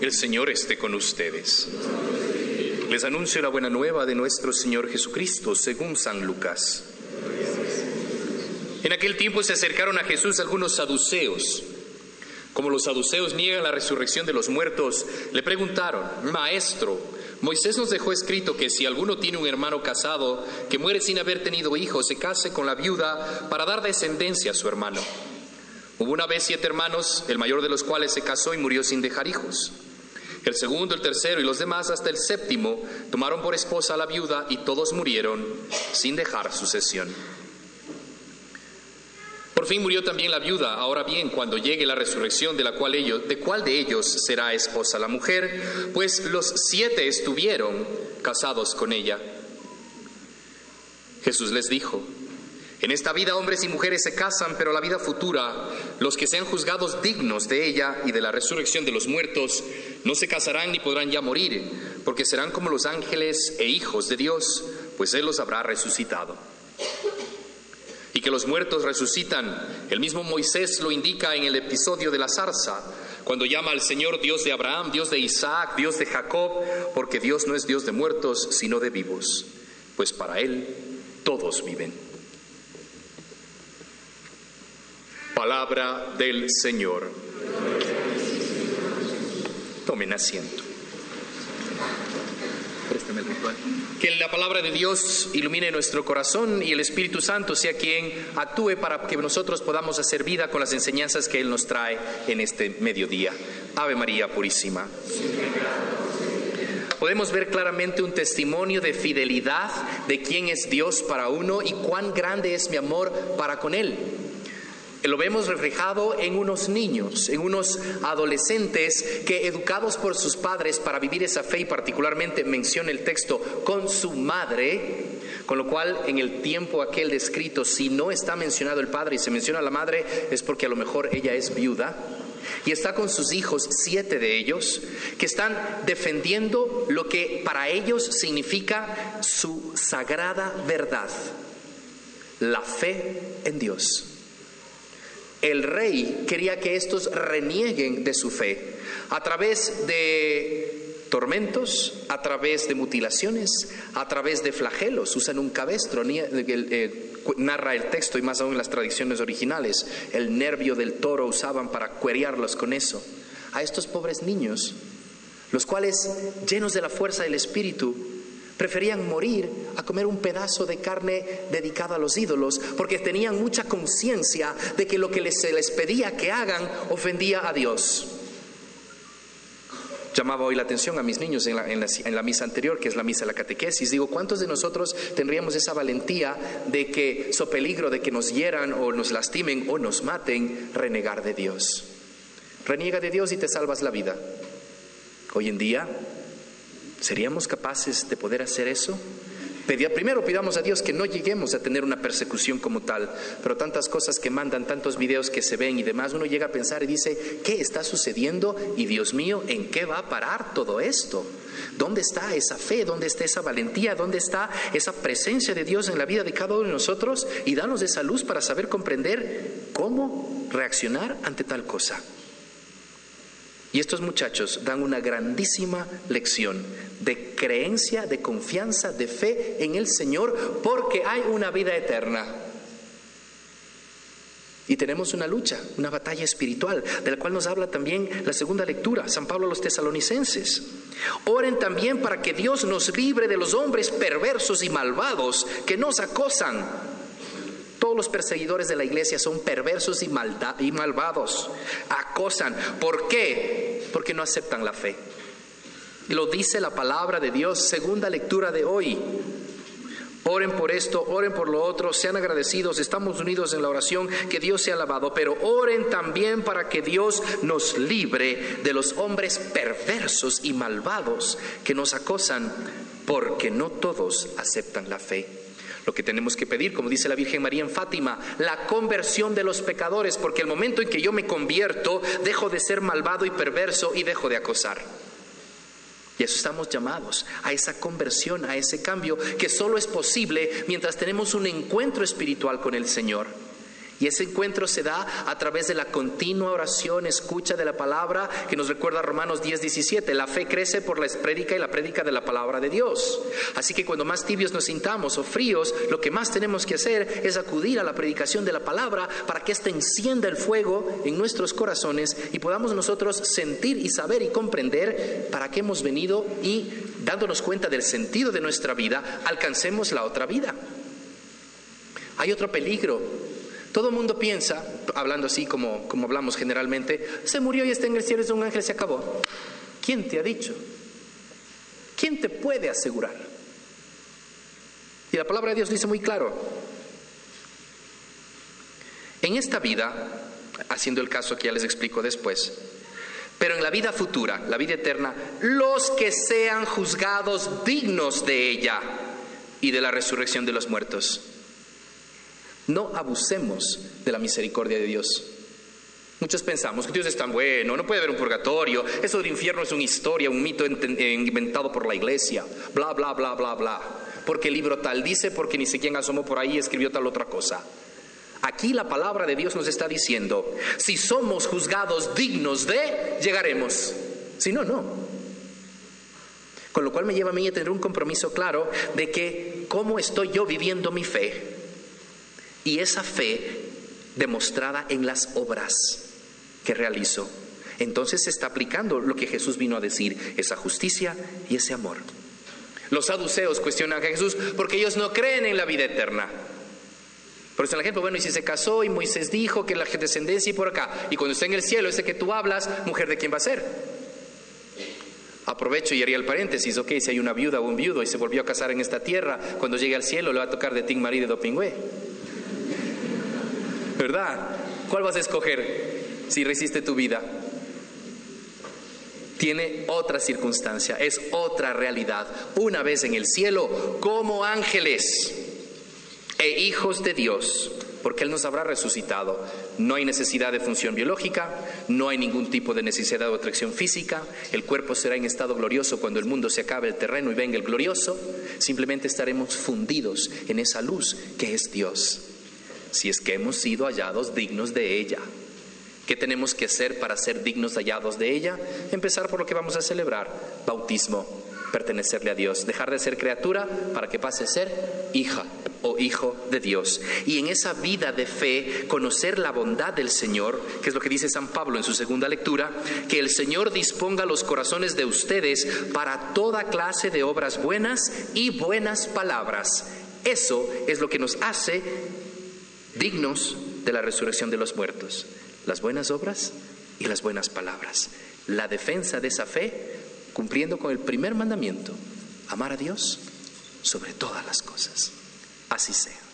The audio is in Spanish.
el Señor esté con ustedes. Les anuncio la buena nueva de nuestro Señor Jesucristo, según San Lucas. En aquel tiempo se acercaron a Jesús algunos saduceos. Como los saduceos niegan la resurrección de los muertos, le preguntaron, Maestro, Moisés nos dejó escrito que si alguno tiene un hermano casado que muere sin haber tenido hijos, se case con la viuda para dar descendencia a su hermano. Hubo una vez siete hermanos, el mayor de los cuales se casó y murió sin dejar hijos. El segundo, el tercero y los demás hasta el séptimo tomaron por esposa a la viuda y todos murieron sin dejar sucesión. Por fin murió también la viuda. Ahora bien, cuando llegue la resurrección de la cual ellos, de cuál de ellos será esposa la mujer, pues los siete estuvieron casados con ella. Jesús les dijo: en esta vida hombres y mujeres se casan, pero la vida futura, los que sean juzgados dignos de ella y de la resurrección de los muertos, no se casarán ni podrán ya morir, porque serán como los ángeles e hijos de Dios, pues Él los habrá resucitado. Y que los muertos resucitan, el mismo Moisés lo indica en el episodio de la zarza, cuando llama al Señor Dios de Abraham, Dios de Isaac, Dios de Jacob, porque Dios no es Dios de muertos, sino de vivos, pues para Él todos viven. Palabra del Señor. Tomen asiento. Que la palabra de Dios ilumine nuestro corazón y el Espíritu Santo sea quien actúe para que nosotros podamos hacer vida con las enseñanzas que Él nos trae en este mediodía. Ave María Purísima. Podemos ver claramente un testimonio de fidelidad de quién es Dios para uno y cuán grande es mi amor para con Él. Lo vemos reflejado en unos niños, en unos adolescentes que educados por sus padres para vivir esa fe y particularmente menciona el texto con su madre, con lo cual en el tiempo aquel descrito, si no está mencionado el padre y se menciona la madre, es porque a lo mejor ella es viuda. Y está con sus hijos, siete de ellos, que están defendiendo lo que para ellos significa su sagrada verdad, la fe en Dios. El rey quería que estos renieguen de su fe a través de tormentos, a través de mutilaciones, a través de flagelos. Usan un cabestro, eh, narra el texto y más aún las tradiciones originales. El nervio del toro usaban para cuerearlos con eso. A estos pobres niños, los cuales, llenos de la fuerza del Espíritu, Preferían morir a comer un pedazo de carne dedicada a los ídolos, porque tenían mucha conciencia de que lo que se les pedía que hagan ofendía a Dios. Llamaba hoy la atención a mis niños en la, en la, misa anterior, que es la misa de la catequesis. Digo, ¿cuántos de nosotros tendríamos esa valentía de que, so peligro de que nos hieran o nos lastimen o nos maten, renegar de Dios? Reniega de Dios y te salvas la vida. Hoy en día ¿Seríamos capaces de poder hacer eso? primero pidamos a Dios que no lleguemos a tener una persecución como tal, pero tantas cosas que mandan, tantos videos que se ven y demás, uno llega a pensar y dice, ¿qué está sucediendo? Y Dios mío, ¿en qué va a parar todo esto? ¿Dónde está esa fe? ¿Dónde está esa valentía? ¿Dónde está esa presencia de Dios en la vida de cada uno de nosotros? Y danos esa luz para saber comprender cómo reaccionar ante tal cosa. Y estos muchachos dan una grandísima lección de creencia, de confianza, de fe en el Señor, porque hay una vida eterna. Y tenemos una lucha, una batalla espiritual, de la cual nos habla también la segunda lectura, San Pablo a los tesalonicenses. Oren también para que Dios nos libre de los hombres perversos y malvados que nos acosan los perseguidores de la iglesia son perversos y, y malvados. Acosan. ¿Por qué? Porque no aceptan la fe. Lo dice la palabra de Dios, segunda lectura de hoy. Oren por esto, oren por lo otro, sean agradecidos, estamos unidos en la oración, que Dios sea alabado, pero oren también para que Dios nos libre de los hombres perversos y malvados que nos acosan, porque no todos aceptan la fe. Lo que tenemos que pedir, como dice la Virgen María en Fátima, la conversión de los pecadores, porque el momento en que yo me convierto, dejo de ser malvado y perverso y dejo de acosar. Y eso estamos llamados, a esa conversión, a ese cambio, que solo es posible mientras tenemos un encuentro espiritual con el Señor. Y ese encuentro se da a través de la continua oración, escucha de la palabra, que nos recuerda Romanos 10, 17. La fe crece por la prédica y la prédica de la palabra de Dios. Así que cuando más tibios nos sintamos o fríos, lo que más tenemos que hacer es acudir a la predicación de la palabra para que ésta encienda el fuego en nuestros corazones y podamos nosotros sentir y saber y comprender para qué hemos venido y dándonos cuenta del sentido de nuestra vida, alcancemos la otra vida. Hay otro peligro todo mundo piensa, hablando así como, como hablamos generalmente, se murió y está en el cielo, es un ángel, se acabó. ¿Quién te ha dicho? ¿Quién te puede asegurar? Y la palabra de Dios dice muy claro, en esta vida, haciendo el caso que ya les explico después, pero en la vida futura, la vida eterna, los que sean juzgados dignos de ella y de la resurrección de los muertos. No abusemos de la misericordia de Dios. Muchos pensamos que Dios es tan bueno, no puede haber un purgatorio, eso del infierno es una historia, un mito inventado por la iglesia, bla, bla, bla, bla, bla. Porque el libro tal dice, porque ni siquiera asomó por ahí y escribió tal otra cosa. Aquí la palabra de Dios nos está diciendo, si somos juzgados dignos de, llegaremos. Si no, no. Con lo cual me lleva a mí a tener un compromiso claro de que cómo estoy yo viviendo mi fe y esa fe demostrada en las obras que realizo. Entonces se está aplicando lo que Jesús vino a decir, esa justicia y ese amor. Los saduceos cuestionan a Jesús porque ellos no creen en la vida eterna. Por eso el ejemplo, bueno, y si se casó y Moisés dijo que la descendencia y por acá, y cuando esté en el cielo, ese que tú hablas, mujer de quién va a ser. Aprovecho y haría el paréntesis, ok, si hay una viuda o un viudo y se volvió a casar en esta tierra, cuando llegue al cielo le va a tocar de Ting Marí de Dopingüe. ¿Verdad? ¿Cuál vas a escoger si resiste tu vida? Tiene otra circunstancia, es otra realidad. Una vez en el cielo, como ángeles e hijos de Dios, porque Él nos habrá resucitado. No hay necesidad de función biológica, no hay ningún tipo de necesidad de atracción física, el cuerpo será en estado glorioso cuando el mundo se acabe el terreno y venga el glorioso, simplemente estaremos fundidos en esa luz que es Dios si es que hemos sido hallados dignos de ella. ¿Qué tenemos que hacer para ser dignos hallados de ella? Empezar por lo que vamos a celebrar, bautismo, pertenecerle a Dios, dejar de ser criatura para que pase a ser hija o hijo de Dios. Y en esa vida de fe, conocer la bondad del Señor, que es lo que dice San Pablo en su segunda lectura, que el Señor disponga los corazones de ustedes para toda clase de obras buenas y buenas palabras. Eso es lo que nos hace dignos de la resurrección de los muertos, las buenas obras y las buenas palabras. La defensa de esa fe cumpliendo con el primer mandamiento, amar a Dios sobre todas las cosas. Así sea.